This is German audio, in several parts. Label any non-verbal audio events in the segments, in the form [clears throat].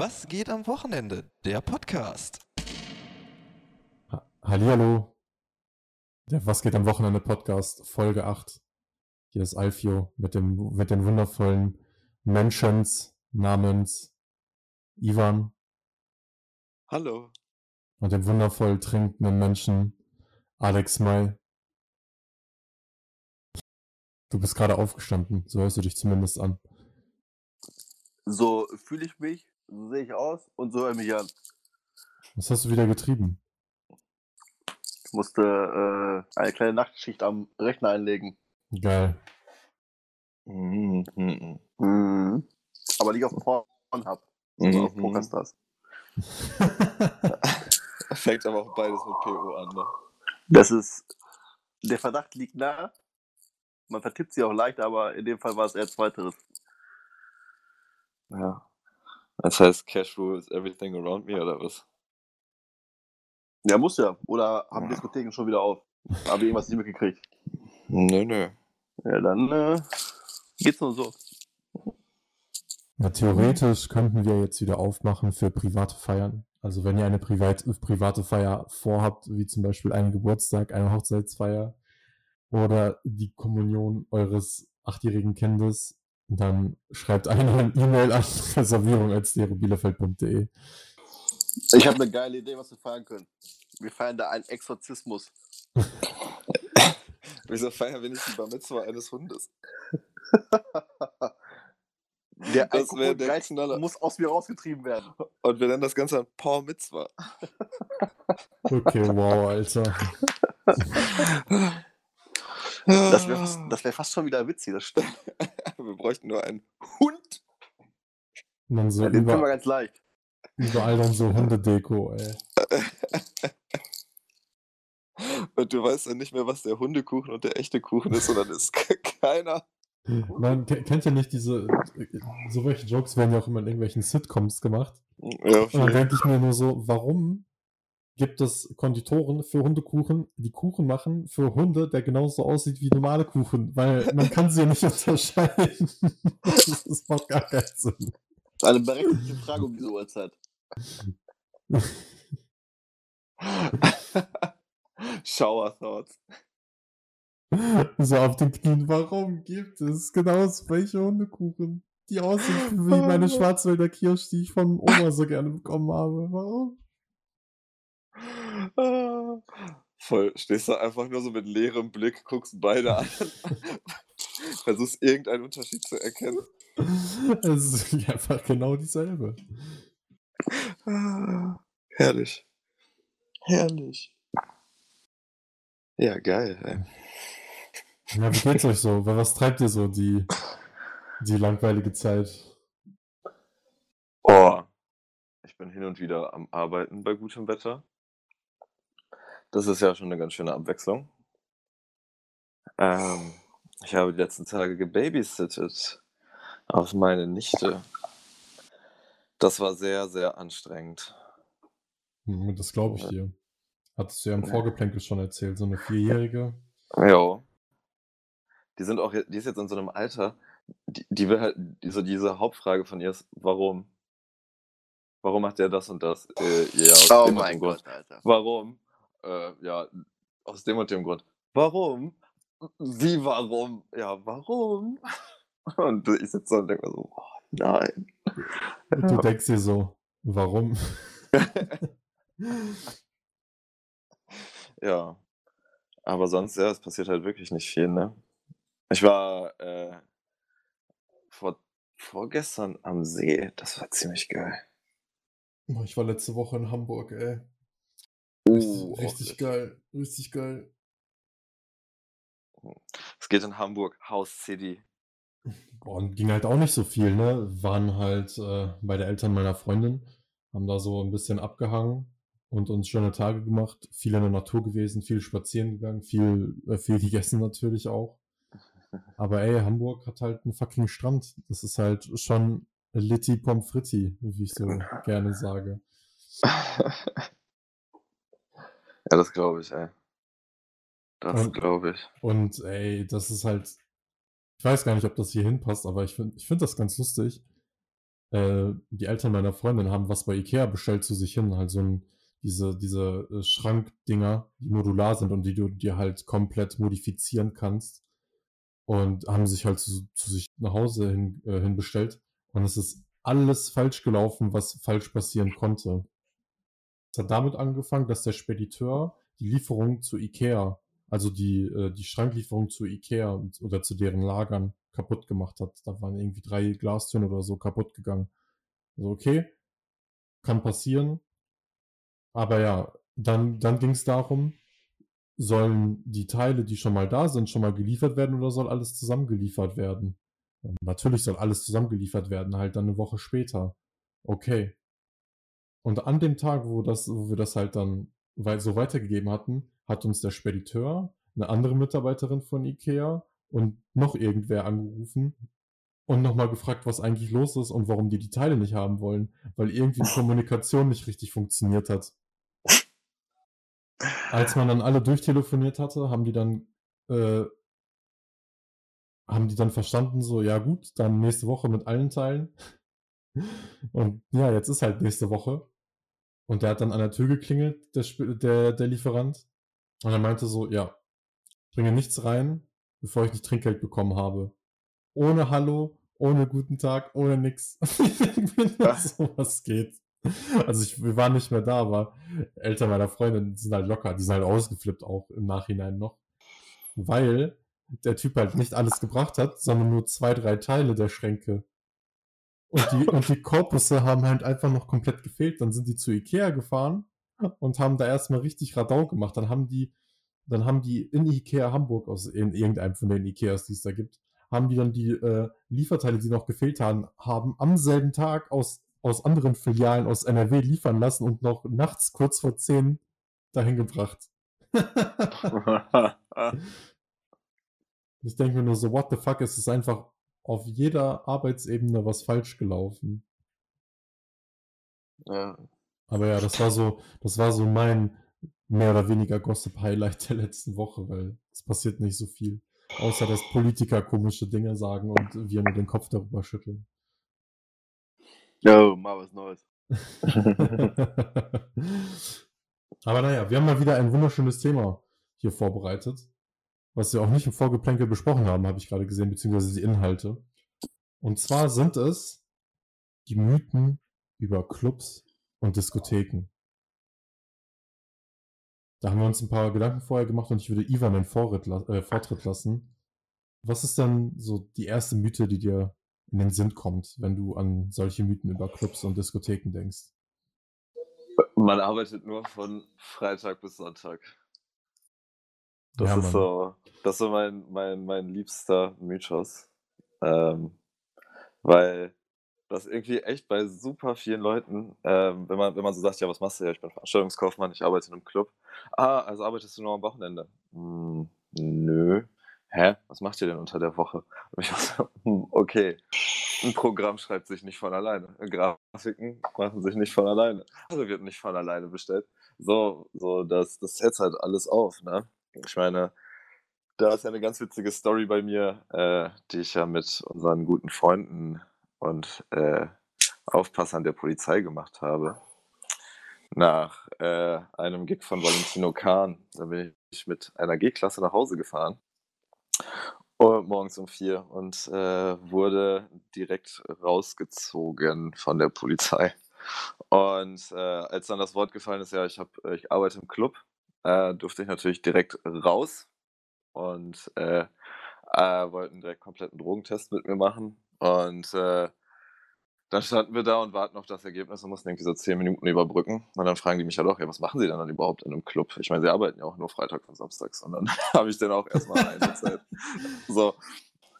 Was geht am Wochenende? Der Podcast. Ha- Hallihallo. Der Was geht am Wochenende Podcast, Folge 8. Hier ist Alfio mit dem, mit den wundervollen Mentions namens Ivan Hallo. und dem wundervoll trinkenden Menschen Alex May. Du bist gerade aufgestanden, so hörst du dich zumindest an. So fühle ich mich, so sehe ich aus und so höre ich mich an. Was hast du wieder getrieben? Ich musste äh, eine kleine Nachtschicht am Rechner einlegen. Geil. Mhm. Aber nicht auf Pornhub, sondern auf Mhm. Pokerstars. [laughs] Fängt aber auch beides mit PO an, ne? Das ist, der Verdacht liegt nahe. Man vertippt sie auch leicht, aber in dem Fall war es eher zweiteres. Ja. Das heißt, Cash rules everything around me, oder was? Ja, muss ja. Oder haben Ja. Diskotheken schon wieder auf? Habe ich irgendwas nicht mitgekriegt? Nö, nö. Ja, dann äh, geht's nur so. Ja, theoretisch könnten wir jetzt wieder aufmachen für private Feiern. Also wenn ihr eine privat, private Feier vorhabt, wie zum Beispiel einen Geburtstag, eine Hochzeitsfeier oder die Kommunion eures achtjährigen Kindes, dann schreibt eine eine E-Mail an [laughs] reservierung.bielefeld.de. Ich habe eine geile Idee, was wir feiern können. Wir feiern da einen Exorzismus. [laughs] Wieso feiern wir nicht die Bar Mitzvah eines Hundes? [laughs] Der Das der muss aus mir rausgetrieben werden. Und wir nennen das Ganze dann Paul Mitzvah. Okay, wow, Alter. Das wäre fast, das wär fast schon wieder witzig, das stimmt. Wir bräuchten nur einen Hund. Und dann so Ja, den können wir ganz leicht. überall dann so Hundedeko, ey. [laughs] Und du weißt dann nicht mehr, was der Hundekuchen und der echte Kuchen ist, sondern ist keiner. Man ke- kennt ja nicht diese, so welche Jokes werden ja auch immer in irgendwelchen Sitcoms gemacht. Ja, Und dann denke ich mir nur so, warum gibt es Konditoren für Hundekuchen, die Kuchen machen für Hunde, der genauso aussieht wie normale Kuchen? Weil man kann sie ja nicht [laughs] unterscheiden. das macht gar keinen Sinn. Das ist eine berechtigte Frage um diese Uhrzeit. Shower Thoughts. So auf den Knien, warum gibt es genauso welche Hundekuchen, die aussehen wie meine [laughs] Schwarzwälder Kirsch, die ich von Oma so gerne bekommen habe? Warum? Ah, Voll, stehst da einfach nur so mit leerem Blick, guckst beide an, [laughs] versuchst irgendeinen Unterschied zu erkennen. Es ist einfach genau dieselbe. Ah, Herrlich. Herrlich. Ja, geil. Ey. Ja, wie geht's euch so? Was treibt ihr so die, die langweilige Zeit? Oh, ich bin hin und wieder am Arbeiten bei gutem Wetter. Das ist ja schon eine ganz schöne Abwechslung. Ähm, ich habe die letzten Tage gebabysittet auf meine Nichte. Das war sehr, sehr anstrengend. Hm, Das glaube ich dir. Hattest du ja im Vorgeplänkel schon erzählt, so eine Vierjährige. Ja. Die sind auch, die ist jetzt in so einem Alter, die, die will halt, so diese Hauptfrage von ihr ist, warum? Warum macht der das und das? Äh, ja, Oh mein. Gott, Alter. Warum? Äh, ja, aus dem und dem Grund. Warum? Wie warum? Ja, warum? [laughs] Und ich sitze da und denke mir so, oh, nein. Du denkst dir so, warum? [laughs] Ja. Aber sonst, ja, es passiert halt wirklich nicht viel, ne? Ich war äh, vor, vorgestern am See, das war ziemlich geil. Ich war letzte Woche in Hamburg, ey. Uh, Richtig auch geil, richtig geil. Es geht in Hamburg, House City. [laughs] Und ging halt auch nicht so viel, ne? Waren halt äh, bei den Eltern meiner Freundin, haben da so ein bisschen abgehangen und uns schöne Tage gemacht, viel in der Natur gewesen, viel spazieren gegangen, viel, äh, viel gegessen natürlich auch. Aber ey, Hamburg hat halt einen fucking Strand. Das ist halt schon Litti Pommes frites, wie ich so [laughs] gerne sage. [laughs] ja, das glaube ich, ey. Das glaube ich. Und ey, das ist halt, ich weiß gar nicht, ob das hier hinpasst, aber ich finde ich find das ganz lustig. äh, die Eltern meiner Freundin haben was bei Ikea bestellt zu sich hin, halt so ein, diese, diese äh, Schrankdinger, die modular sind und die du dir halt komplett modifizieren kannst. Und haben sich halt zu, zu sich nach Hause hin, äh, hin bestellt. Und es ist alles falsch gelaufen, was falsch passieren konnte. Es hat damit angefangen, dass der Spediteur die Lieferung zu Ikea, also die, äh, die Schranklieferung zu Ikea oder zu deren Lagern kaputt gemacht hat. Da waren irgendwie drei Glastüren oder so kaputt gegangen. Also okay, kann passieren. Aber ja, dann, dann ging es darum, sollen die Teile, die schon mal da sind, schon mal geliefert werden oder soll alles zusammengeliefert werden? Natürlich soll alles zusammengeliefert werden, halt dann eine Woche später. Okay. Und an dem Tag, wo das, wo wir das halt dann so weitergegeben hatten, hat uns der Spediteur, eine andere Mitarbeiterin von Ikea und noch irgendwer angerufen und nochmal gefragt, was eigentlich los ist und warum die die Teile nicht haben wollen, weil irgendwie die Kommunikation nicht richtig funktioniert hat. Als man dann alle durchtelefoniert hatte, haben die dann äh, haben die dann verstanden, so, ja gut, dann nächste Woche mit allen Teilen. Und ja, jetzt ist halt nächste Woche. Und der hat dann an der Tür geklingelt, der, der, der Lieferant. Und er meinte so, ja, ich bringe nichts rein, bevor ich nicht Trinkgeld bekommen habe. Ohne Hallo, ohne guten Tag, ohne nix. [laughs] so was geht. Also ich, wir waren nicht mehr da, aber Eltern meiner Freundin sind halt locker, die sind halt ausgeflippt auch im Nachhinein noch. Weil der Typ halt nicht alles gebracht hat, sondern nur zwei, drei Teile der Schränke. Und die, und die Korpusse haben halt einfach noch komplett gefehlt. Dann sind die zu Ikea gefahren und haben da erstmal richtig Radau gemacht. Dann haben die, dann haben die in Ikea Hamburg, aus in irgendeinem von den Ikeas, die es da gibt, haben die dann die äh, Lieferteile, die noch gefehlt haben, haben am selben Tag aus, aus anderen Filialen aus NRW liefern lassen und noch nachts kurz vor 10 dahin gebracht. [laughs] Ich denke mir nur so, what the fuck, es ist einfach auf jeder Arbeitsebene was falsch gelaufen. ja. Aber ja, das war so, das war so mein mehr oder weniger Gossip-Highlight [laughs] der letzten Woche, weil es passiert nicht so viel. Außer dass Politiker komische Dinge sagen und wir nur den Kopf darüber schütteln. Jo, mal was Neues. [laughs] Aber naja, wir haben mal wieder ein wunderschönes Thema hier vorbereitet, was wir auch nicht im Vorgeplänkel besprochen haben, habe ich gerade gesehen, beziehungsweise die Inhalte. Und zwar sind es die Mythen über Clubs und Diskotheken. Da haben wir uns ein paar Gedanken vorher gemacht und ich würde Ivan einen Vorritt, äh, Vortritt lassen. Was ist denn so die erste Mythe, die dir in den Sinn kommt, wenn du an solche Mythen über Clubs und Diskotheken denkst? Man arbeitet nur von Freitag bis Sonntag. Das Ja, ist Mann. so, das ist so mein, mein, mein liebster Mythos. Ähm, weil das irgendwie echt bei super vielen Leuten, ähm, wenn man, wenn man so sagt, ja, was machst du ja, ich bin Veranstaltungskaufmann, ich arbeite in einem Club. Ah, also arbeitest du nur am Wochenende? Hm, nö. Hä? Was macht ihr denn unter der Woche? Und ich [laughs] war so, hm, okay. Ein Programm schreibt sich nicht von alleine. Grafiken machen sich nicht von alleine. Also wird nicht von alleine bestellt. So, so, das, das setzt halt alles auf, ne? Ich meine, da ist ja eine ganz witzige Story bei mir, äh, die ich ja mit unseren guten Freunden und äh, Aufpassern der Polizei gemacht habe. Nach äh, einem Gig von Valentino Kahn, da bin ich mit einer G-Klasse nach Hause gefahren. Oh, morgens um vier und äh, wurde direkt rausgezogen von der Polizei. Und äh, als dann das Wort gefallen ist, ja, ich, hab, ich arbeite im Club, äh, durfte ich natürlich direkt raus und äh, äh, wollten direkt kompletten Drogentest mit mir machen. Und äh, dann standen wir da und warten auf das Ergebnis und mussten irgendwie so zehn Minuten überbrücken. Und dann fragen die mich halt auch, ja, was machen sie denn dann überhaupt in einem Club? Ich meine, sie arbeiten ja auch nur Freitag und Samstags. Und dann [laughs] habe ich dann auch erstmal eine Zeit. So,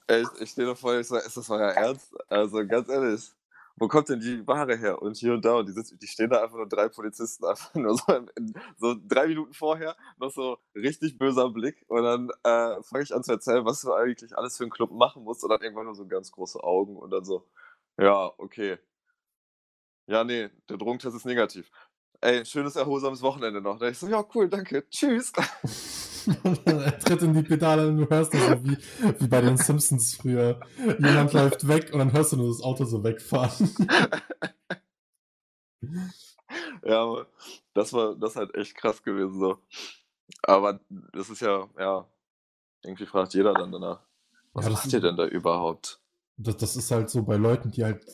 ich, ich stehe da vor, ich so, ist das euer Ernst? Also ganz ehrlich, wo kommt denn die Ware her? Und hier und da, und die, sitzen, die stehen da einfach nur drei Polizisten, einfach [laughs] nur so, in, so drei Minuten vorher, noch so richtig böser Blick. Und dann äh, fange ich an zu erzählen, was du eigentlich alles für einen Club machen musst. Und dann irgendwann nur so ganz große Augen und dann so, ja, okay. Ja, nee, der Drogentest ist negativ. Ey, schönes erholsames Wochenende noch. Da ich so, ja, cool, danke, tschüss. [laughs] [laughs] er tritt in die Pedale und du hörst das so wie, wie bei den Simpsons früher. Jemand läuft weg und dann hörst du nur das Auto so wegfahren. [laughs] ja, das war das halt echt krass gewesen so. Aber das ist ja, ja, irgendwie fragt jeder dann danach. Was Ja, macht ihr denn da überhaupt? Das, das ist halt so bei Leuten, die halt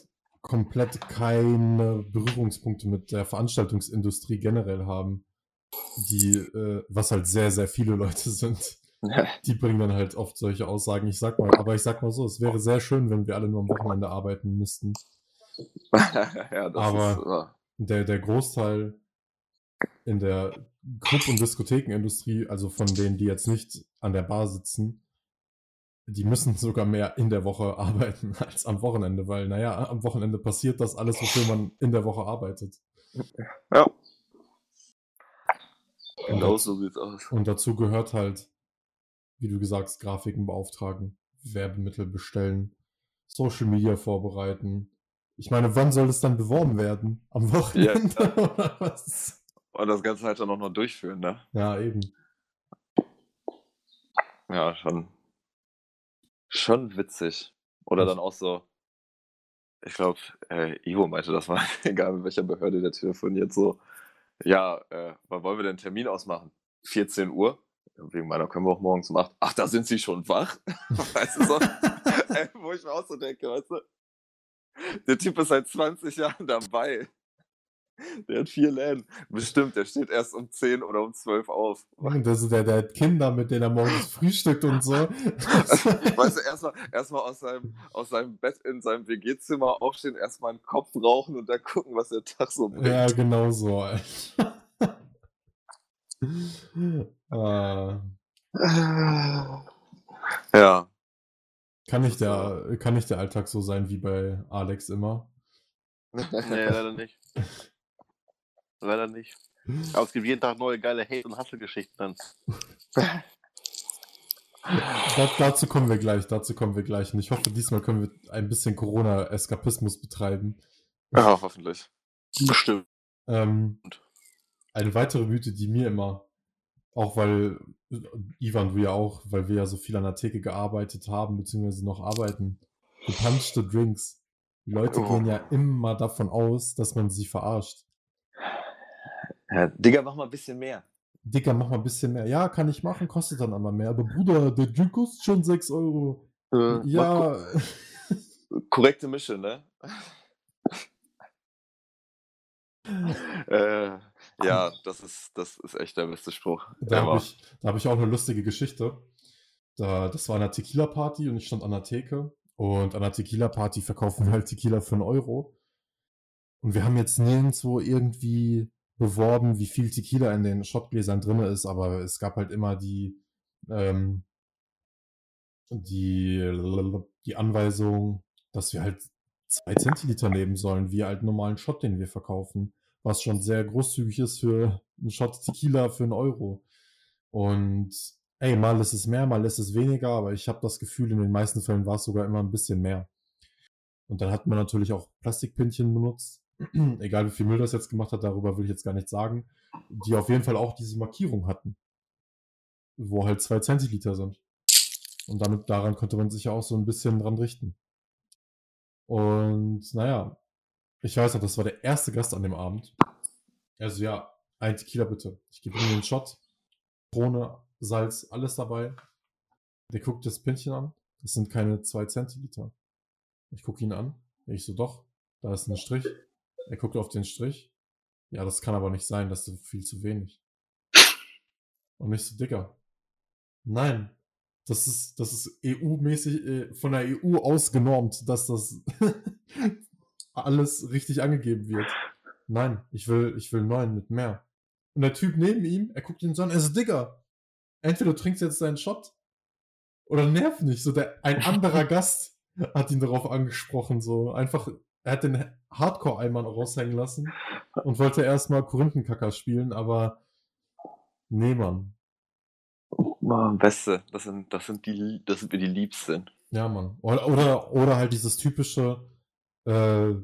komplett keine Berührungspunkte mit der Veranstaltungsindustrie generell haben. Die, äh, was halt sehr, sehr viele Leute [laughs] sind. Die bringen dann halt oft solche Aussagen. Ich sag mal, aber ich sag mal so, es wäre sehr schön, wenn wir alle nur am Wochenende arbeiten müssten. [laughs] ja, Aber- ist. der, der Großteil in der Club- und Diskothekenindustrie, also von denen, die jetzt nicht an der Bar sitzen, die müssen sogar mehr in der Woche [laughs] arbeiten als am Wochenende, weil, naja, am Wochenende passiert das alles, wofür man in der Woche arbeitet. ja. Und, Genau dazu, so sieht's aus. und dazu gehört halt, wie du gesagt hast, Grafiken beauftragen, Werbemittel bestellen, Social Media vorbereiten. Ich meine, wann soll es dann beworben werden? Am Wochenende [laughs] oder was? Und das Ganze halt dann auch noch durchführen, ne? Ja, eben. Ja, schon. Schon witzig. Oder Was? dann auch so. Ich glaube, äh, Ivo meinte das mal, [laughs] egal mit welcher Behörde der telefoniert, so. Ja, äh, wann wollen wir denn einen Termin ausmachen? 14 Uhr? Wegen meiner können wir auch morgens um 8. Ach, da sind sie schon wach? [laughs] weißt du so? [laughs] Ey, wo ich mir auch so denke, weißt du? Der Typ ist seit 20 Jahren dabei. [laughs] Der hat vier Läden. Bestimmt, der steht erst um 10 oder um 12 auf. Das ist der, der hat Kinder, mit denen er morgens frühstückt und so. [laughs] Weißt du, erstmal erstmal aus seinem, aus seinem Bett in seinem WG-Zimmer aufstehen, erstmal einen Kopf rauchen und dann gucken, was der Tag so bringt. ja, genau so. Alter. äh, [laughs] Ja. kann, nicht der, kann nicht der Alltag so sein wie bei Alex immer? Nee, leider nicht. Leider nicht. Aber es gibt jeden Tag neue geile Hate- und Hasselgeschichten dann. Da, dazu kommen wir gleich, dazu kommen wir gleich. Und ich hoffe, diesmal können wir ein bisschen Corona-Eskapismus betreiben. ja, hoffentlich. Bestimmt. Ähm, eine weitere Mythe, die mir immer, auch weil, Ivan, du ja auch, weil wir ja so viel an der Theke gearbeitet haben, beziehungsweise noch arbeiten, gepanschte Drinks. Die Leute Oh. gehen ja immer davon aus, dass man sie verarscht. Ja, Digga, mach mal ein bisschen mehr. Dicker, mach mal ein bisschen mehr. Ja, kann ich machen, kostet dann aber mehr. Aber Bruder, der Drink kostet schon 6 Euro. Äh, Ja, Korrekte Mische, ne? äh, ja, das ist, das ist echt der beste Spruch. Da habe ich, da hab ich auch eine lustige Geschichte. Da, das war eine Tequila-Party und ich stand an der Theke. Und an der Tequila-Party verkaufen wir halt Tequila für einen Euro. Und wir haben jetzt nirgendwo irgendwie beworben, wie viel Tequila in den Shotgläsern drin ist, aber es gab halt immer die, ähm, die, die Anweisung, dass wir halt zwei Zentiliter nehmen sollen, wie halt normalen Shot, den wir verkaufen, was schon sehr großzügig ist für einen Shot Tequila für einen Euro. Und ey, mal ist es mehr, mal ist es weniger, aber ich habe das Gefühl, in den meisten Fällen war es sogar immer ein bisschen mehr. Und dann hat man natürlich auch Plastikpinchen benutzt. [clears throat] Egal wie viel Müll das jetzt gemacht hat, darüber will ich jetzt gar nicht sagen. Die auf jeden Fall auch diese Markierung hatten. Wo halt zwei Zentiliter sind. Und damit, daran konnte man sich ja auch so ein bisschen dran richten. Und naja, ich weiß noch, das war der erste Gast an dem Abend. Also ja, ein Tequila bitte. Ich gebe ihm den Shot. Krone, Salz, alles dabei. Der guckt das Pinchen an. Das sind keine zwei Zentiliter. Ich gucke ihn an. Ich so, doch, da ist ein Strich. Er guckt auf den Strich. Ja, das kann aber nicht sein, das ist viel zu wenig. Und ich so, Dicker. Nein. Das ist, das ist EU-mäßig, äh, von der EU ausgenormt, dass das [laughs] alles richtig angegeben wird. Nein, ich will, ich will neun mit mehr. Und der Typ neben ihm, er guckt ihn so an, er so, Digga, entweder du trinkst jetzt deinen Shot oder nerv nicht. So, der, ein anderer [laughs] Gast hat ihn darauf angesprochen, so einfach, er hat den Hardcore-Eimer raushängen lassen und wollte erstmal Korinthenkacker spielen, aber nee, Mann. Mann, Beste, das sind, das sind die, das sind wir die Liebsten. Ja, Mann. Oder, oder, oder halt dieses typische, äh,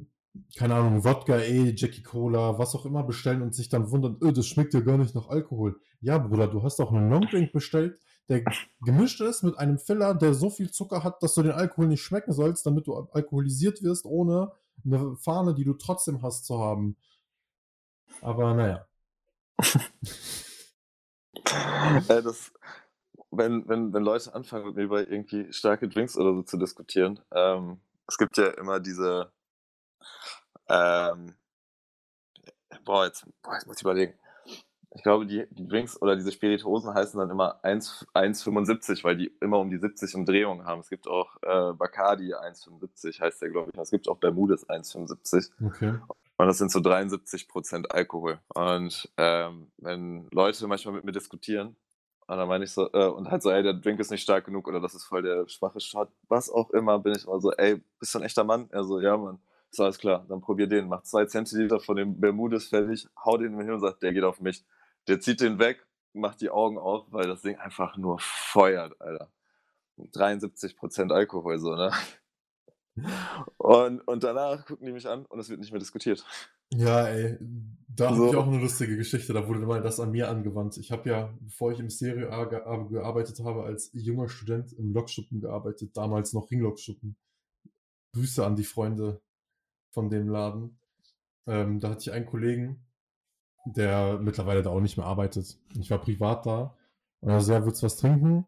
keine Ahnung, Wodka, eh, Jackie Cola, was auch immer bestellen und sich dann wundern, öh, das schmeckt ja gar nicht nach Alkohol. Ja, Bruder, du hast doch einen Longdrink bestellt, der gemischt ist mit einem Filler, der so viel Zucker hat, dass du den Alkohol nicht schmecken sollst, damit du alkoholisiert wirst, ohne eine Fahne, die du trotzdem hast, zu haben. Aber naja. äh, [laughs] das, wenn, wenn, wenn Leute anfangen mit mir über irgendwie starke Drinks oder so zu diskutieren, ähm, es gibt ja immer diese, ähm, boah, jetzt, boah, jetzt muss ich überlegen. Ich glaube, die, die Drinks oder diese Spirituosen heißen dann immer 1,75, weil die immer um die 70 Umdrehungen haben. Es gibt auch äh, Bacardi 1,75, heißt der, glaube ich. Es gibt auch Bermudes 1,75. Okay. Und das sind so 73 Prozent Alkohol. Und ähm, wenn Leute manchmal mit mir diskutieren, und dann meine ich so, äh, und halt so, ey, der Drink ist nicht stark genug oder das ist voll der schwache Shot, was auch immer, bin ich immer so, ey, bist du ein echter Mann? Er so, ja, Mann. Ist alles klar, dann probier den, mach zwei Zentiliter von dem Bermudes fertig, hau den hin und sagt, der geht auf mich. Der zieht den weg, macht die Augen auf, weil das Ding einfach nur feuert, Alter. 73% Alkohol, so, ne? Und, und danach gucken die mich an und es wird nicht mehr diskutiert. Ja, ey, da So. habe ich auch eine lustige Geschichte. Da wurde mal das an mir angewandt. Ich habe ja, bevor ich im Stereo gearbeitet habe, als junger Student im Lokschuppen gearbeitet, damals noch Ringlokschuppen. Grüße an die Freunde von dem Laden. Ähm, da hatte ich einen Kollegen, der mittlerweile da auch nicht mehr arbeitet. Ich war privat da und er so, ja, willst du was trinken?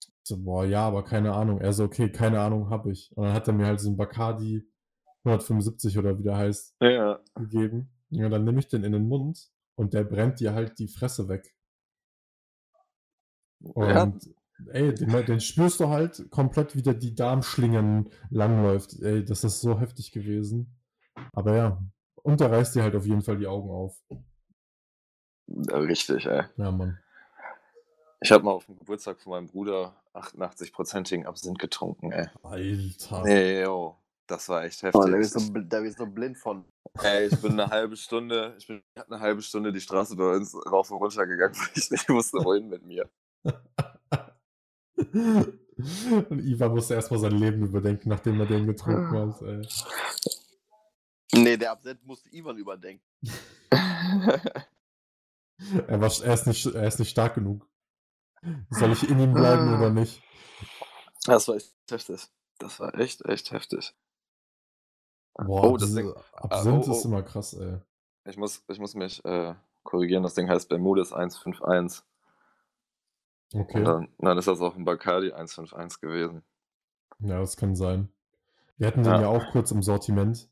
Ich so, boah, ja, aber keine Ahnung. Er so, okay, keine Ahnung, hab ich. Und dann hat er mir halt so einen Bacardi 175 oder wie der heißt, Ja. gegeben. Ja, dann nehme ich den in den Mund und der brennt dir halt die Fresse weg. Und ja. ey, den, den spürst du halt komplett, wie der die Darmschlingen langläuft. Ey, das ist so heftig gewesen. Aber ja, und der reißt dir halt auf jeden Fall die Augen auf. Richtig, ey. Ja, Mann. Ich habe mal auf dem Geburtstag von meinem Bruder 88-prozentigen Absinth getrunken, ey. Alter. Nee, yo. Das war echt Oh, heftig. da bist du, da bist du blind von. Ey, ich bin eine halbe Stunde, ich bin eine halbe Stunde die Straße bei uns rauf und runter gegangen, [laughs] weil ich nicht wusste, wohin mit mir. [laughs] Und Iva musste erstmal sein Leben überdenken, nachdem er den getrunken hat. Ey. Nee, der Absent musste Ivan überdenken. [laughs] Er, war, er, ist nicht, er ist nicht stark genug. Soll ich in ihm bleiben Ah. oder nicht? Das war echt heftig. Das war echt, echt heftig. Boah, Oh, das Ding- Absinth ah, oh, ist oh. immer krass, ey. Ich muss, ich muss mich äh, korrigieren, das Ding heißt Bermudes 151. Okay. Und dann, dann ist das auch ein Bacardi 151 gewesen. Ja, das kann sein. Wir hatten den Ja. ja auch kurz im Sortiment,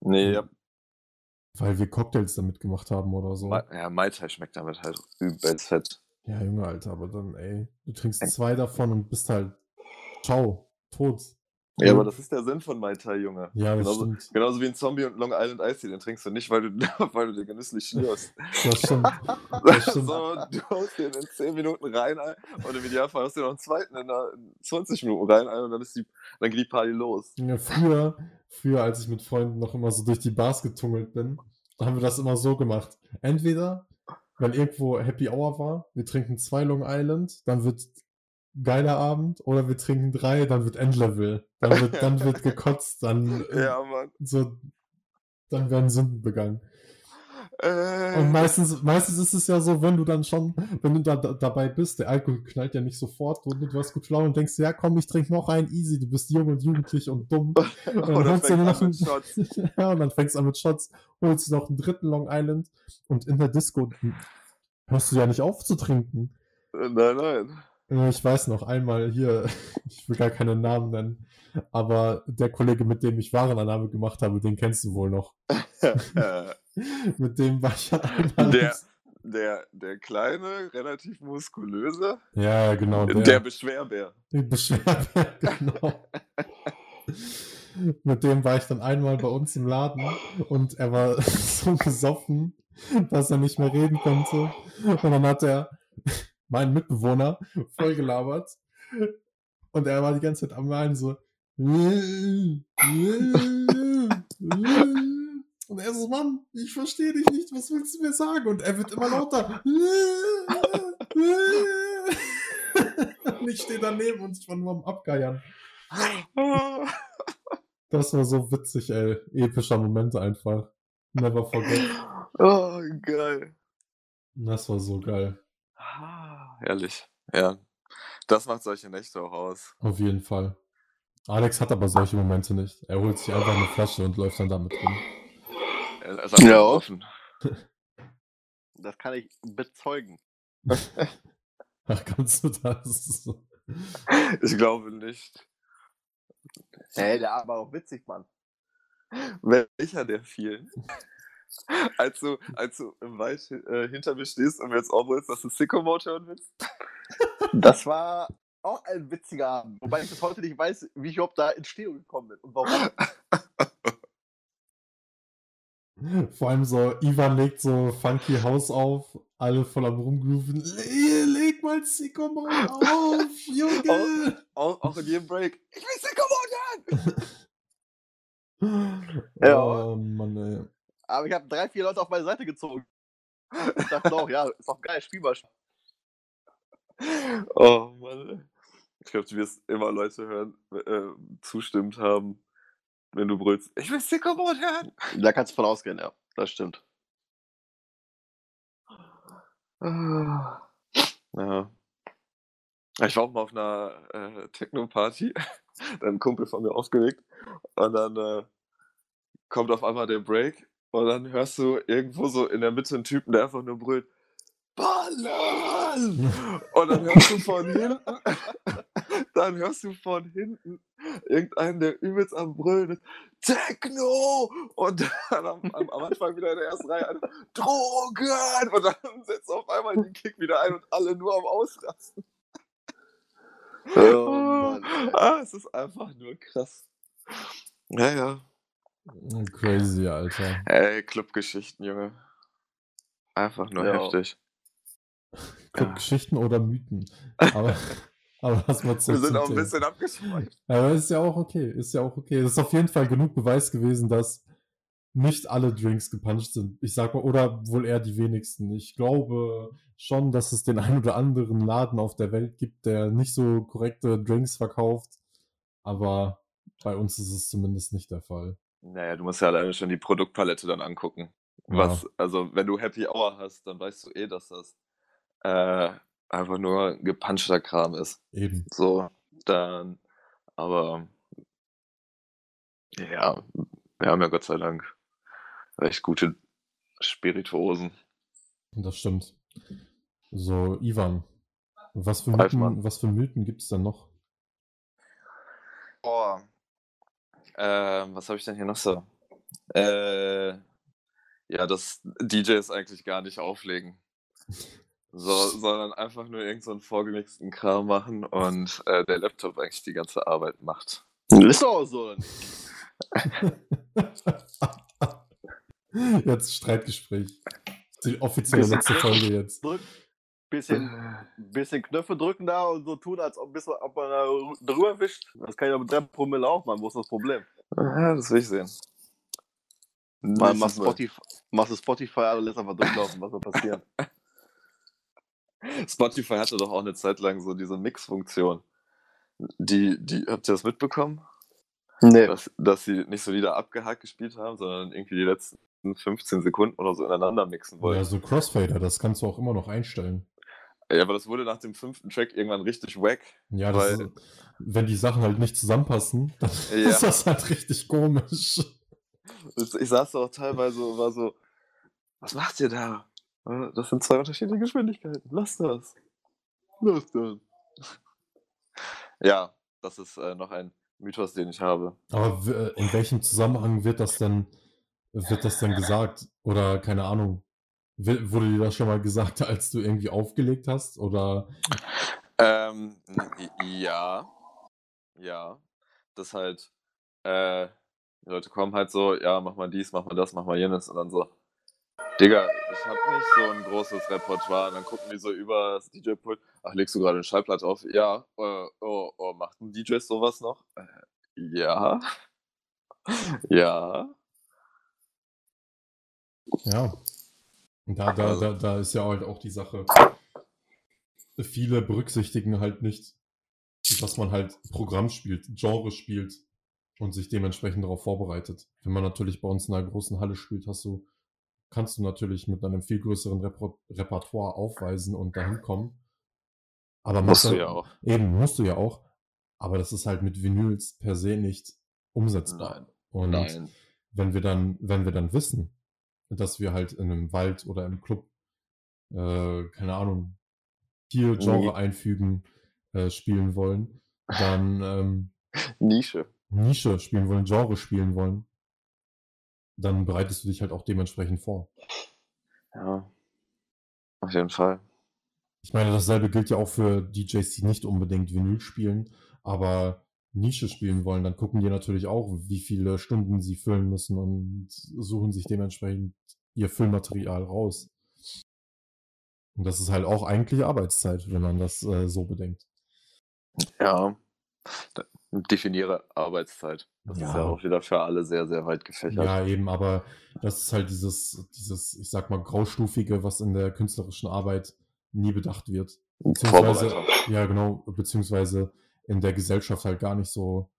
Nee, Mhm. ja, weil wir Cocktails damit gemacht haben oder so. Ja Mai Tai schmeckt damit halt übelst fett. Ja, Junge, Alter, aber dann, ey, du trinkst zwei davon und bist halt, ciao, tot. Ja, aber das ist der Sinn von Mai Tai, Junge. Ja, das genauso, stimmt. genauso wie ein Zombie und Long Island Ice Tea, den trinkst du nicht, weil du, [laughs] weil du den genüsslich schlürst. Das stimmt. [laughs] Das stimmt. so, du haust den in 10 Minuten rein ein, und im Idealfall hast du noch einen zweiten in, einer- in 20 Minuten rein ein und dann, ist die, dann geht die Party los. Ja, früher, früher, als ich mit Freunden noch immer so durch die Bars getungelt bin, haben wir das immer so gemacht. Entweder, wenn irgendwo Happy Hour war, wir trinken zwei Long Island, dann wird geiler Abend, oder wir trinken drei, dann wird Endlevel. Dann wird, [laughs] dann wird gekotzt, dann äh, Ja, Mann. so, dann werden Sünden begangen. Äh, Und meistens, meistens ist es ja so, wenn du dann schon, wenn du da, da dabei bist, der Alkohol knallt ja nicht sofort, du, du hast gut Laune und denkst, ja komm, ich trinke noch einen easy, du bist jung und jugendlich und dumm. [laughs] Und dann holst du noch einen, mit Shots. [laughs] ja, und dann fängst du an mit Shots, holst du noch einen dritten Long Island und in der Disco hörst du ja nicht auf zu trinken. Nein, nein. Ich weiß noch einmal hier, [laughs] ich will gar keinen Namen nennen, aber der Kollege, mit dem ich Warenannahme gemacht habe, den kennst du wohl noch. [laughs] Mit dem war ich einmal. der, der, der kleine, relativ muskulöse, ja, genau. der, Beschwerbär. Beschwerden, [laughs] genau. Mit dem war ich dann einmal bei uns im Laden und er war so gesoffen, dass er nicht mehr reden konnte. Und dann hat er meinen Mitbewohner [laughs] voll gelabert und er war die ganze Zeit am Weinen so. Und er so, Mann, ich verstehe dich nicht, was willst du mir sagen? Und er wird immer lauter. Und ich stehe daneben und ich war nur am Abgeiern. Das war so witzig, ey. Epischer Moment einfach. Never forget. Oh, geil. Das war so geil. Ah, Herrlich. Ja. Das macht solche Nächte auch aus. Auf jeden Fall. Alex hat aber solche Momente nicht. Er holt sich einfach eine Flasche und läuft dann damit rum. Er ist Ja. offen. [laughs] Das kann ich bezeugen. [laughs] Ach, kannst du das? [laughs] Ich glaube nicht. Ey, der war auch witzig, Mann. Welcher der vielen? [laughs] Als du, als du im Wald äh, hinter mir stehst und mir jetzt auch willst, dass du Sicko Mode hören willst? [laughs] Das war auch ein witziger Abend. Wobei ich bis heute nicht weiß, wie ich überhaupt da in Stehung gekommen bin und warum. [laughs] Vor allem so, Ivan legt so Funky House auf, alle voll am rumgrooven. Le leg mal Sicko Mode auf, Junge! Auch, auch in jedem Break. Ich will Sicko Mode hören! Ja. Oh Mann, ey. Aber ich habe drei, vier Leute auf meine Seite gezogen. Ich dachte auch, ja, ist doch geil, spiel mal. Oh Mann. Ich glaube, du wirst immer Leute hören, äh, zustimmt haben, wenn du brüllst. Ich will Mode hören! Da kannst du von ausgehen, ja. Das stimmt. Ja. Ich war auch mal auf einer äh, Techno-Party, [laughs] da hat ein Kumpel von mir aufgelegt und dann äh, kommt auf einmal der Break und dann hörst du irgendwo so in der Mitte einen Typen, der einfach nur brüllt, Ballern! [laughs] Und dann hörst du von hinten, [laughs] dann hörst du von hinten irgendeinen, der übelst am Brüllen ist, Techno! Und dann am, Anfang wieder in der ersten Reihe, Drogen! Und dann setzt auf einmal die Kick wieder ein und alle nur am Ausrasten. Oh, [laughs] Mann. ah, es ist einfach nur krass. Ja, ja. Crazy, Alter. Ey, Clubgeschichten, Junge. Einfach nur Ja. heftig. [laughs] Clubgeschichten oder Mythen. Aber, [laughs] aber was man Wir sind auch ein bisschen abgeschweift. Aber ist ja auch okay, ist ja auch okay. Das ist auf jeden Fall genug Beweis gewesen, dass nicht alle Drinks gepuncht sind. Ich sag mal, oder wohl eher die wenigsten. Ich glaube schon, dass es den ein oder anderen Laden auf der Welt gibt, der nicht so korrekte Drinks verkauft. Aber bei uns ist es zumindest nicht der Fall. Naja, du musst ja alleine schon die Produktpalette dann angucken. Was, also, wenn du Happy Hour hast, dann weißt du eh, dass das äh, einfach nur gepanschter Kram ist. Eben. So, dann, aber ja, wir haben ja Gott sei Dank recht gute Spirituosen. Das stimmt. So, Ivan, was für. Mythen, was für Mythen gibt es denn noch? Boah. Ähm, was habe ich denn hier noch so? Äh, ja, dass DJs eigentlich gar nicht auflegen. So, sondern einfach nur irgend so einen vorgemixten Kram machen und äh, der Laptop eigentlich die ganze Arbeit macht. Ist doch so. [laughs] jetzt Streitgespräch. Die offizielle letzte Folge jetzt. Bisschen, bisschen Knöpfe drücken da und so tun, als ob, bis, ob man da rü- drüber wischt. Das kann ich aber mit 3 Promille auch machen. Wo ist das Problem? Ja, das will ich sehen. Man Nicht machst Spotify, machst du Spotify und lässt einfach durchlaufen. Was soll passieren? [laughs] Spotify hatte doch auch eine Zeit lang so diese Mix-Funktion. Die, die, habt ihr das mitbekommen? Nee. Dass, dass sie nicht so Lieder abgehakt gespielt haben, sondern irgendwie die letzten 15 Sekunden oder so ineinander mixen wollten. Ja, so Crossfader, das kannst du auch immer noch einstellen. Ja, aber das wurde nach dem fünften Track irgendwann richtig wack. Ja, Weil- ist, wenn die Sachen halt nicht zusammenpassen, [laughs] dann Ja. ist das halt richtig komisch. Ich saß da auch teilweise und war so, was macht ihr da? Das sind zwei unterschiedliche Geschwindigkeiten. Lass das. Lass das. Ja, das ist äh, noch ein Mythos, den ich habe. Aber äh, in welchem Zusammenhang wird das denn, wird das denn gesagt? Oder keine Ahnung. Wurde dir das schon mal gesagt, [laughs] als du irgendwie aufgelegt hast? Oder Ähm, ja. Ja. Das halt, äh, die Leute kommen halt so, ja, mach mal dies, mach mal das, mach mal jenes und dann so, Digga, ich hab nicht so ein großes Repertoire. Und dann gucken die so über das DJ-Pult, ach, legst du gerade eine Schallplatte auf? Ja, äh, oh, oh, macht ein DJ sowas noch? Äh, ja. [laughs] ja. ja. Da, da, Also- da, da ist ja halt auch die Sache. Viele berücksichtigen halt nicht, dass man halt Programm spielt, Genre spielt. und sich dementsprechend darauf vorbereitet. Wenn man natürlich bei uns in einer großen Halle spielt, hast du, kannst du natürlich mit einem viel größeren Reper Repertoire aufweisen und dahin kommen. Aber Musst du ja auch. Eben, musst du ja auch. Aber das ist halt mit Vinyls per se nicht umsetzbar. Nein. Und Nein. wenn wir dann, wenn wir dann wissen, dass wir halt in einem Wald oder im Club, äh, keine Ahnung, hier Genre Nee. einfügen, äh, spielen wollen, dann ähm, Nische. Nische spielen wollen, Genre spielen wollen, dann bereitest du dich halt auch dementsprechend vor. Ja. Auf jeden Fall. Ich meine, dasselbe gilt ja auch für DJs, die nicht unbedingt Vinyl spielen, aber Nische spielen wollen. Dann gucken die natürlich auch, wie viele Stunden sie füllen müssen und suchen sich dementsprechend ihr Füllmaterial raus. Und das ist halt auch eigentlich Arbeitszeit, wenn man das äh, so bedenkt. Ja. Definiere Arbeitszeit. Das ist Ja. ja auch wieder für alle sehr, sehr weit gefächert. Ja, eben, aber das ist halt dieses, dieses, ich sag mal, Graustufige, was in der künstlerischen Arbeit nie bedacht wird. Beziehungsweise, ja, genau, beziehungsweise in der Gesellschaft halt gar nicht so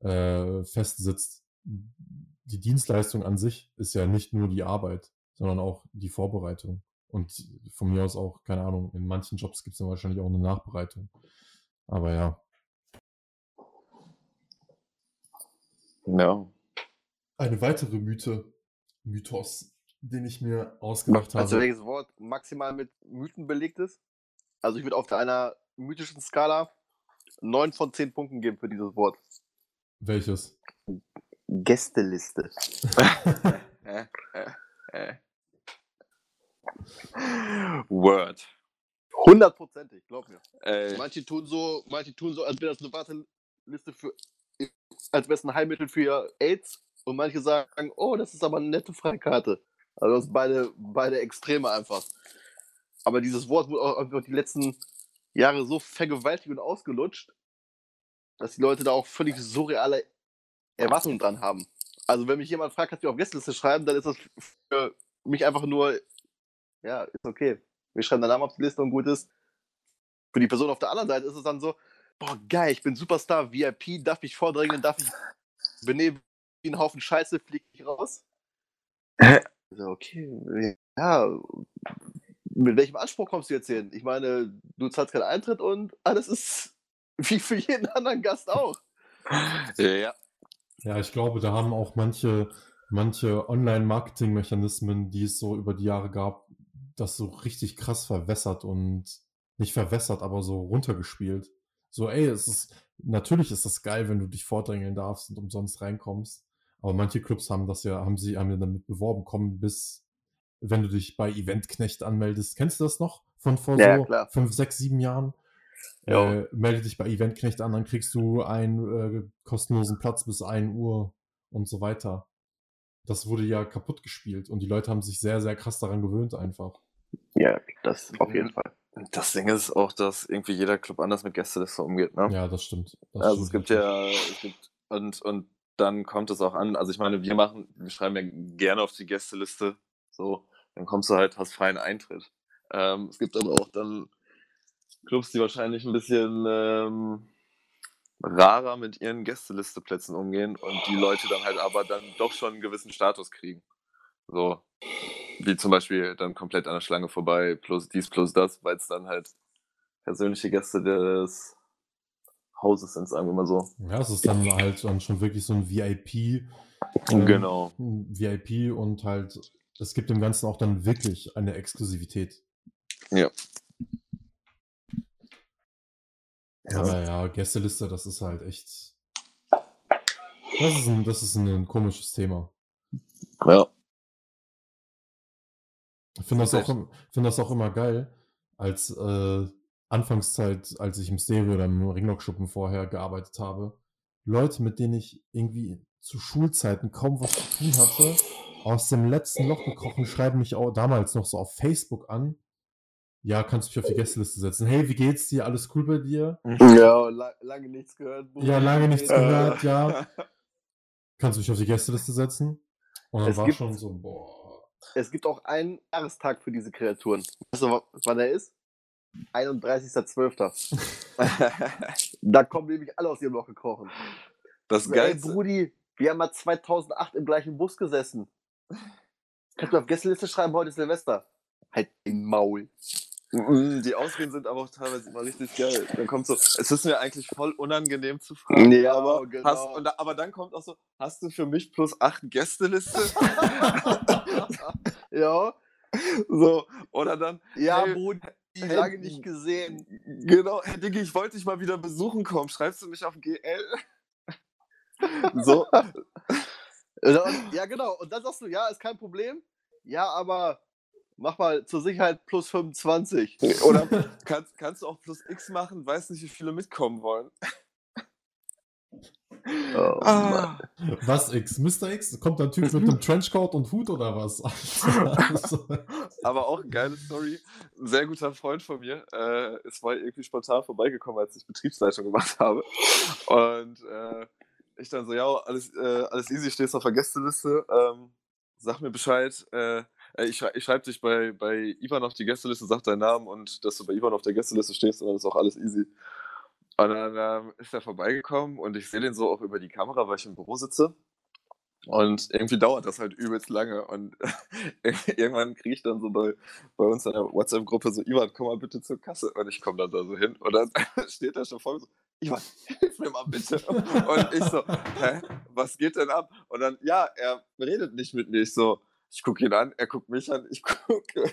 äh, festsitzt. Die Dienstleistung an sich ist ja nicht nur die Arbeit, sondern auch die Vorbereitung. Und von mir aus auch, keine Ahnung, in manchen Jobs gibt es dann wahrscheinlich auch eine Nachbereitung. Aber ja. Ja. Eine weitere Mythe, Mythos, den ich mir ausgedacht Also habe. welches Wort maximal mit Mythen belegt ist? Also ich würde auf einer mythischen Skala 9 von 10 Punkten geben für dieses Wort. Welches? Gästeliste. [laughs] Äh, äh, äh. Word. Hundertprozentig, glaub mir. Ey. Manche tun so, manche tun so, als wäre das eine Warteliste für, als wäre es ein Heilmittel für AIDS. Und manche sagen, oh, das ist aber eine nette Freikarte. Also das sind beide, beide Extreme einfach. Aber dieses Wort wurde auch einfach die letzten Jahre so vergewaltigt und ausgelutscht, dass die Leute da auch völlig surreale Erwartungen dran haben. Also wenn mich jemand fragt, kannst du auf Gästeliste schreiben, dann ist das für mich einfach nur, ja, ist okay. Wir schreiben deinen Namen auf die Liste und gut ist. Für die Person auf der anderen Seite ist es dann so, boah, geil, ich bin Superstar, VIP, darf mich vordrängeln, darf ich benehmen wie ein Haufen Scheiße, flieg ich raus. So, okay, ja, mit welchem Anspruch kommst du jetzt hin? Ich meine, du zahlst keinen Eintritt und alles ist [laughs] wie für jeden anderen Gast auch. Ja. Ja, ich glaube, da haben auch manche, manche Online-Marketing-Mechanismen, die es so über die Jahre gab, das so richtig krass verwässert und nicht verwässert, aber so runtergespielt. So, ey, es ist, natürlich ist das geil, wenn du dich vordrängeln darfst und umsonst reinkommst. Aber manche Clubs haben das ja, haben sie, haben ja damit beworben, kommen bis, wenn du dich bei Eventknecht anmeldest. Kennst du das noch? Von vor Ja, so klar. fünf, sechs, sieben Jahren? Ja. Äh, melde dich bei Eventknecht an, dann kriegst du einen äh, kostenlosen Platz bis 1 Uhr und so weiter. Das wurde ja kaputt gespielt und die Leute haben sich sehr, sehr krass daran gewöhnt einfach. Ja, das auf jeden Fall. Das Ding ist auch, dass irgendwie jeder Club anders mit Gästeliste umgeht, ne? Ja, das stimmt. Das also es stimmt gibt ja, es gibt, und, und dann kommt es auch an, also ich meine, wir machen, wir schreiben ja gerne auf die Gästeliste, so, dann kommst du halt, hast freien Eintritt. Ähm, es gibt aber auch dann Clubs, die wahrscheinlich ein bisschen ähm, rarer mit ihren Gästelisteplätzen umgehen und die Leute dann halt aber dann doch schon einen gewissen Status kriegen. So, wie zum Beispiel dann komplett an der Schlange vorbei, plus dies, plus das, weil es dann halt persönliche Gäste des Hauses sind, sagen wir mal so. Ja, es ist dann halt schon wirklich so ein VIP. ähm, Genau. ein VIP und halt, es gibt dem Ganzen auch dann wirklich eine Exklusivität. Ja. Aber ja, Gästeliste, das ist halt echt. Das ist ein, das ist ein komisches Thema. Ja. Ich finde das, Das auch, find das auch immer geil, als äh, Anfangszeit, als ich im Stereo oder im Ringlock-Schuppen vorher gearbeitet habe. Leute, mit denen ich irgendwie zu Schulzeiten kaum was zu tun hatte, aus dem letzten Loch gekrochen, schreiben mich auch damals noch so auf Facebook an. Ja, kannst du mich auf die Gästeliste setzen? Hey, wie geht's dir? Alles cool bei dir? Ja, la lange nichts gehört. Bruder. Ja, lange nichts Äh, gehört, ja. [laughs] Kannst du mich auf die Gästeliste setzen? Und dann Es war gibt- schon so, boah. Es gibt auch einen Jahrestag für diese Kreaturen. Weißt du, wa- wann er ist? 31.12. [laughs] Da kommen nämlich alle aus ihrem Loch gekrochen. Das Ey, Geilste. Brudi, wir haben mal 2008 im gleichen Bus gesessen. Kannst du auf Gästeliste schreiben, heute ist Silvester. Halt den Maul. Die Ausreden sind aber auch teilweise immer richtig geil. Dann kommt so, es ist mir eigentlich voll unangenehm zu fragen. Ja, aber, genau. hast, und da, aber dann kommt auch so, hast du für mich plus acht Gästeliste? [laughs] Ja, so, oder dann, ja, Hey, Brudi, hey, lange nicht gesehen. genau, hey Diggi, ich wollte dich mal wieder besuchen kommen. Schreibst du mich auf GL? so, [laughs] Ja, genau. Und dann sagst du, ja, ist kein Problem. Ja, aber mach mal zur Sicherheit plus 25. oder kannst, kannst du auch plus X machen? Weiß nicht, wie viele mitkommen wollen. Oh, Ah. Was X? Mr. X? Kommt ein Typ mit einem [laughs] Trenchcoat und Hut oder was? [laughs] Also, [laughs] Aber auch eine geile Story. Ein sehr guter Freund von mir äh, ist mal irgendwie spontan vorbeigekommen, als ich Betriebsleitung gemacht habe. Und äh, ich dann so, ja, alles, äh, alles easy, stehst auf der Gästeliste. Ähm, sag mir Bescheid. Äh, äh, ich, schrei ich schreibe dich bei, bei Ivan auf die Gästeliste, sag deinen Namen und dass du bei Ivan auf der Gästeliste stehst und dann ist auch alles easy. Und dann ähm, ist er vorbeigekommen und ich sehe den so auch über die Kamera, weil ich im Büro sitze. Und irgendwie dauert das halt übelst lange. Und [laughs] irgendwann kriege ich dann so bei, bei uns in der WhatsApp-Gruppe so, Ivan, komm mal bitte zur Kasse. Und ich komme dann da so hin. Und dann [laughs] steht er schon vor mir so, Ivan, [laughs] hilf mir mal bitte. Und ich so, hä, was geht denn ab? Und dann, ja, er redet nicht mit mir. Ich so, ich gucke ihn an, er guckt mich an, ich [laughs] gucke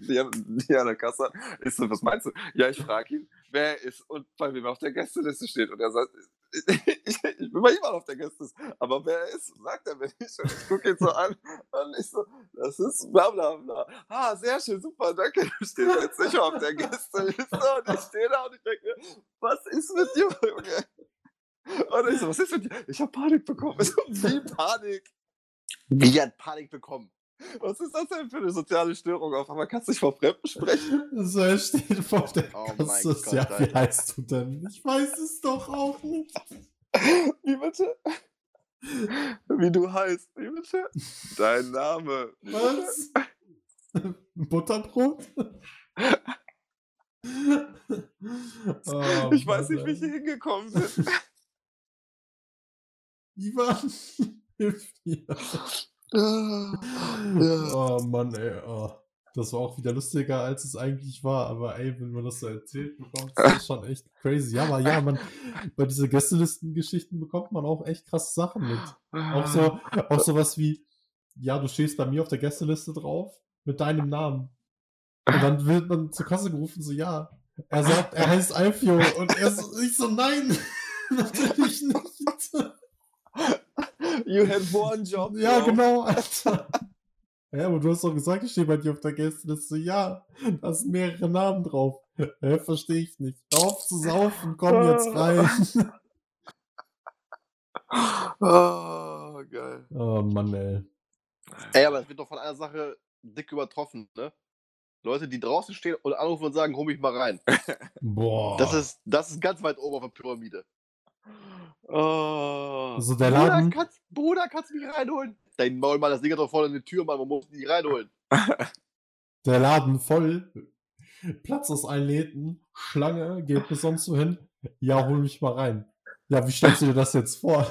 die, an- die an der Kasse an. Ich so, was meinst du? Ja, ich frage ihn, wer er ist und bei wem er auf der Gästeliste steht. Und er sagt, [laughs] ich, ich bin bei ihm auf der Gästeliste. Aber wer er ist, sagt er mir nicht. Und ich gucke ihn so an und ich so, das ist bla bla bla. Ah, sehr schön, super, danke. Du stehst jetzt nicht auf der Gästeliste. [laughs] Und ich stehe da und ich denke mir, was ist mit dir, Junge? Und ich so, was ist mit dir? Ich habe Panik bekommen. [laughs] Ich so, wie Panik? Wie hat Panik bekommen? Was ist das denn für eine soziale Störung? Auf einmal kannst du nicht vor Fremden sprechen. so, er steht vor der Oh Kasse. mein Gott, ja, wie heißt du denn? Ich weiß es doch auch nicht. Wie bitte? Wie du heißt. Wie bitte? Dein Name. Was? Butterbrot? [laughs] Oh, Ich weiß nicht, wie ich hier hingekommen bin. Ivan, hilf mir. [laughs] Oh Mann, ey. Oh. Das war auch wieder lustiger, als es eigentlich war. Aber ey, wenn man das so erzählt bekommt, ist das schon echt crazy. Ja, aber ja, man, bei diesen Gästelisten-Geschichten bekommt man auch echt krasse Sachen mit. Auch so, auch sowas wie, ja, du stehst bei mir auf der Gästeliste drauf mit deinem Namen. Und dann wird man zur Kasse gerufen, so, ja. Er sagt, er heißt Alfio. Und er so, ich so, nein, [laughs] natürlich nicht. You had one job. Ja, bro. genau, Alter. Ja, aber du hast doch gesagt, ich stehe bei dir auf der Gästeliste. Ja, da sind mehrere Namen drauf. Hä, verstehe ich nicht. Hör auf zu saufen, komm jetzt rein. Oh, [laughs] geil. Oh Mann, ey. Ey, aber es wird doch von einer Sache dick übertroffen, ne? Leute, die draußen stehen und anrufen und sagen, hol mich mal rein. Boah. Das ist, das ist ganz weit oben auf der Pyramide. Oh. also der Bruder, Laden, kannst, Bruder, kannst du mich reinholen? Dein Maul, Mann, das Ding hat doch vorne eine Tür, Mann, man muss dich reinholen. [laughs] der Laden voll. Platz aus allen Nähten. Schlange, geht bis sonst so hin. Ja, hol mich mal rein. Ja, wie stellst du dir das jetzt vor?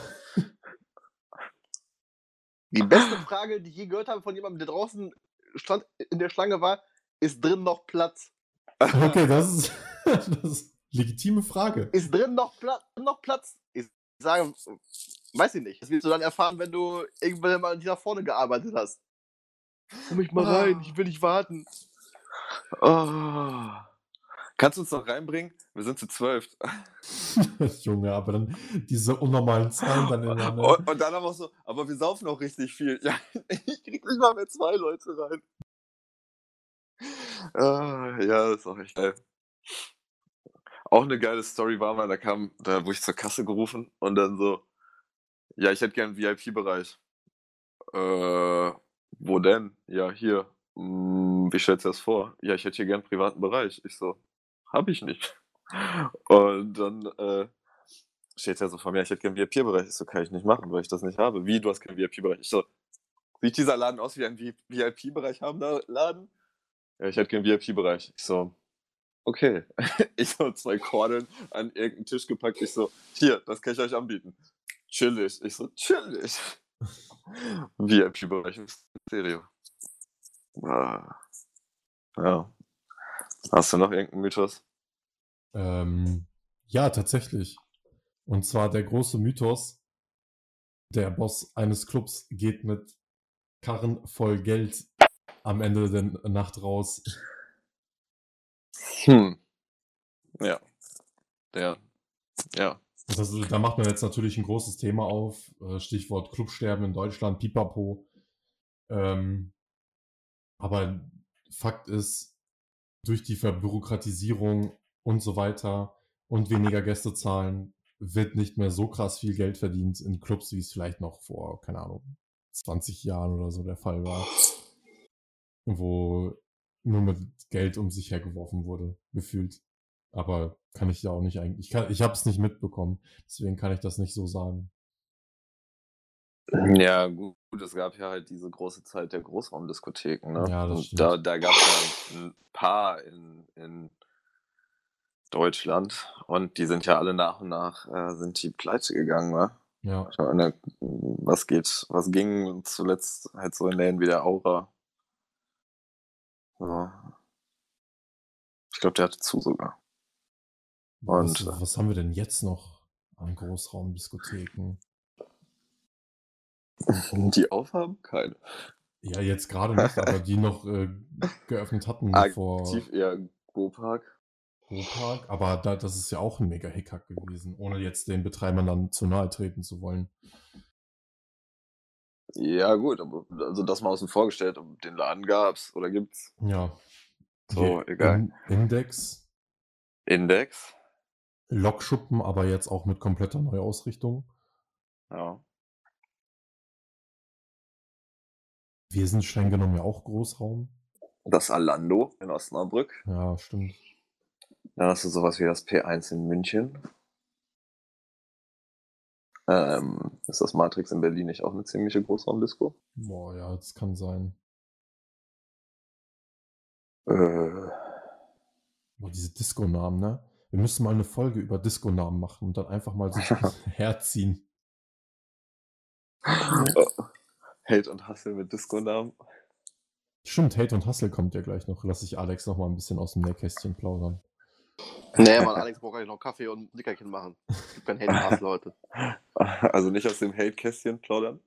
Die beste Frage, die ich je gehört habe von jemandem, der draußen stand, in der Schlange war, ist drin noch Platz? Okay, das ist, [laughs] das ist legitime Frage. Ist drin noch, Pla noch Platz? Ich sage, weiß ich nicht. Das wirst du dann erfahren, wenn du irgendwann mal nach vorne gearbeitet hast. Hol mich mal rein, ich will nicht warten. Oh. Kannst du uns noch reinbringen? Wir sind zu zwölf. [laughs] Junge, aber dann diese unnormalen Zahlen dann in der Und, und dann aber so, aber wir saufen auch richtig viel. Ja, [laughs] ich krieg nicht mal mehr zwei Leute rein. Ah, ja, das ist auch echt geil. Auch eine geile Story war mal, da kam, da wurde ich zur Kasse gerufen und dann so, ja, ich hätte gern VIP-Bereich. Äh, wo denn? Ja, hier. Hm, wie stellst du das vor? Ja, ich hätte hier gern privaten Bereich. Ich so, hab ich nicht. [laughs] Und dann äh, steht er so vor mir, ich hätte gern VIP-Bereich. Ich so, kann ich nicht machen, weil ich das nicht habe. Wie, du hast keinen VIP-Bereich? Ich so, sieht dieser Laden aus wie ein VIP-Bereich haben da Laden? Ja, ich hätte keinen VIP-Bereich. Ich so, okay. [laughs] Ich so zwei Kordeln an irgendeinen Tisch gepackt. Ich so, hier, das kann ich euch anbieten. chillig. Ich so, chillig. [laughs] VIP-Bereich im Stereo. Ah. Ja. Hast du noch irgendeinen Mythos? Ähm, ja, tatsächlich. Und zwar der große Mythos, der Boss eines Clubs geht mit Karren voll Geld am Ende der Nacht raus. Hm. Ja. Der. Ja. Das, da macht man jetzt natürlich ein großes Thema auf. äh, Stichwort Clubsterben in Deutschland, pipapo. Ähm, aber Fakt ist, durch die Verbürokratisierung und so weiter und weniger Gästezahlen wird nicht mehr so krass viel Geld verdient in Clubs, wie es vielleicht noch vor, keine Ahnung, 20 Jahren oder so der Fall war. Wo nur mit Geld um sich hergeworfen wurde, gefühlt. Aber kann ich ja auch nicht eigentlich. Ich, kann, ich habe es nicht mitbekommen, deswegen kann ich das nicht so sagen. Ja, gut, es gab ja halt diese große Zeit der Großraumdiskotheken, ne? Ja, das Und stimmt. da, da gab es ja ein paar in, in Deutschland und die sind ja alle nach und nach äh, sind die pleite gegangen, ne? Ja, meine, was geht, was ging zuletzt halt so in Läden wie der Aura? So. Ich glaube, der hatte zu sogar. Und- was, was haben wir denn jetzt noch an Großraumdiskotheken? [laughs] Die aufhaben? Keine. Ja, jetzt gerade nicht, aber die noch äh, geöffnet hatten [laughs] vor Aktiv eher Go-Park. Pro-Park. Aber da, das ist ja auch ein mega Hickhack gewesen, ohne jetzt den Betreibern dann zu nahe treten zu wollen. Ja, gut, aber also das mal außen vorgestellt, ob den Laden gab's oder gibt's. Ja. So, Die egal. In Index, Index. Lokschuppen, aber jetzt auch mit kompletter Neuausrichtung. Ja. Wir sind streng genommen ja auch Großraum. Das Alando in Osnabrück. Ja, stimmt. Dann hast du sowas wie das P1 in München. Ähm, ist das Matrix in Berlin nicht auch eine ziemliche Großraumdisco? Boah, ja, das kann sein. Äh, Boah, diese Disco-Namen, ne? Wir müssen mal eine Folge über Disco-Namen machen und dann einfach mal sich [laughs] herziehen. Held und Hassel mit Disco-Namen. Stimmt, Hate und Hustle kommt ja gleich noch. Lass ich Alex noch mal ein bisschen aus dem Nähkästchen plaudern. Nee, [laughs] Mann, Alex braucht gleich noch Kaffee und ein Nickerchen machen. Es gibt kein Handy [laughs] Leute. Also nicht aus dem Hate-Kästchen plaudern.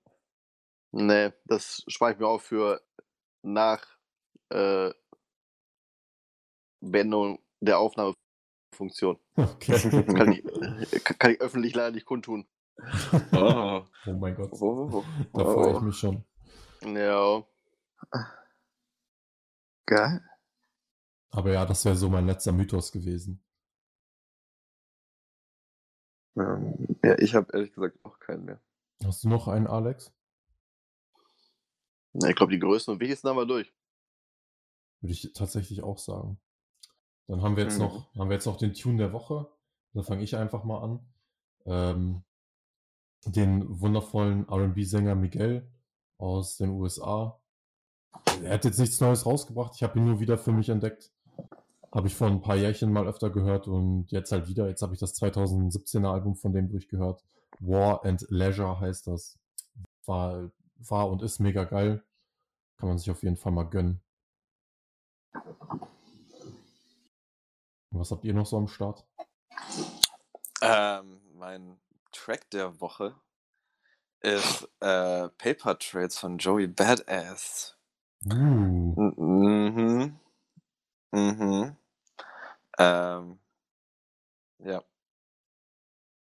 Nee, das spare ich mir auf für nach äh, Beendigung der Aufnahmefunktion. Okay. Kann ich, äh, kann ich öffentlich leider nicht kundtun. Oh. Oh mein Gott. Oh. Da freue ich mich schon. Ja. Geil. Aber ja, das wäre so mein letzter Mythos gewesen. Ähm, ja, ich habe ehrlich gesagt auch keinen mehr. Hast du noch einen, Alex? Na, ich glaube, die größten und wichtigsten haben wir durch. Würde ich tatsächlich auch sagen. Dann haben wir jetzt Mhm. noch, haben wir jetzt noch den Tune der Woche. Da fange ich einfach mal an. Ähm, den wundervollen R&B-Sänger Miguel aus den USA. Er hat jetzt nichts Neues rausgebracht. Ich habe ihn nur wieder für mich entdeckt. Habe ich vor ein paar Jährchen mal öfter gehört und jetzt halt wieder. Jetzt habe ich das 2017er Album von dem durchgehört. War and Leisure heißt das. War, war und ist mega geil. Kann man sich auf jeden Fall mal gönnen. Was habt ihr noch so am Start? Ähm, mein Track der Woche ist äh, Paper Trades von Joey Badass. Uh, Mhm. Mhm. Ähm, ja.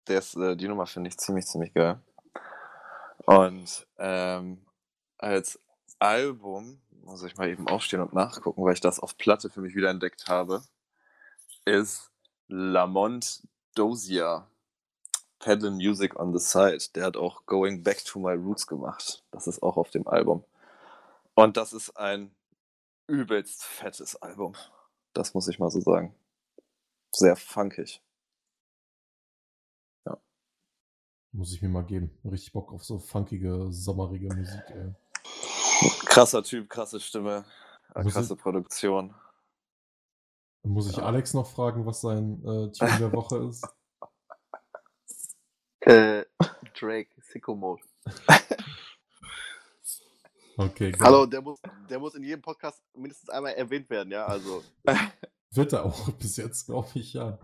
Ist, äh, die Nummer finde ich ziemlich, ziemlich geil. Und ähm, als Album, muss ich mal eben aufstehen und nachgucken, weil ich das auf Platte für mich wieder entdeckt habe, ist Lamont Dozier. Pedal Music on the Side. Der hat auch Going Back to My Roots gemacht. Das ist auch auf dem Album. Und das ist ein übelst fettes Album. Das muss ich mal so sagen. Sehr funkig. muss ich mir mal geben. Richtig Bock auf so funkige, sommerige Musik, ey. Krasser Typ, krasse Stimme, äh, Muss krasse Produktion. Muss ich Ja. Alex noch fragen, was sein äh, Tune der Woche ist? [laughs] Äh, Drake, Sicko Mode. Okay, geil. Hallo, der muss, der muss in jedem Podcast mindestens einmal erwähnt werden, ja. Also, [laughs] Wird er auch [laughs] bis jetzt, glaube ich, ja.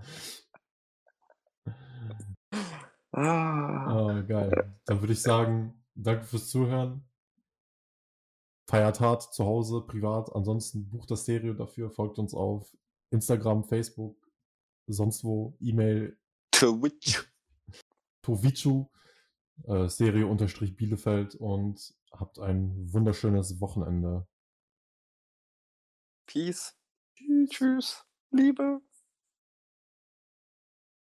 Ah. Geil. Dann würde ich sagen, danke fürs Zuhören. Feiert hart zu Hause, privat. Ansonsten bucht das Stereo dafür, folgt uns auf Instagram, Facebook, sonst wo, E-Mail, Twitch. [laughs] Tovichu, äh, Stereo unterstrich Bielefeld und habt ein wunderschönes Wochenende. Peace. Tschüss. Liebe.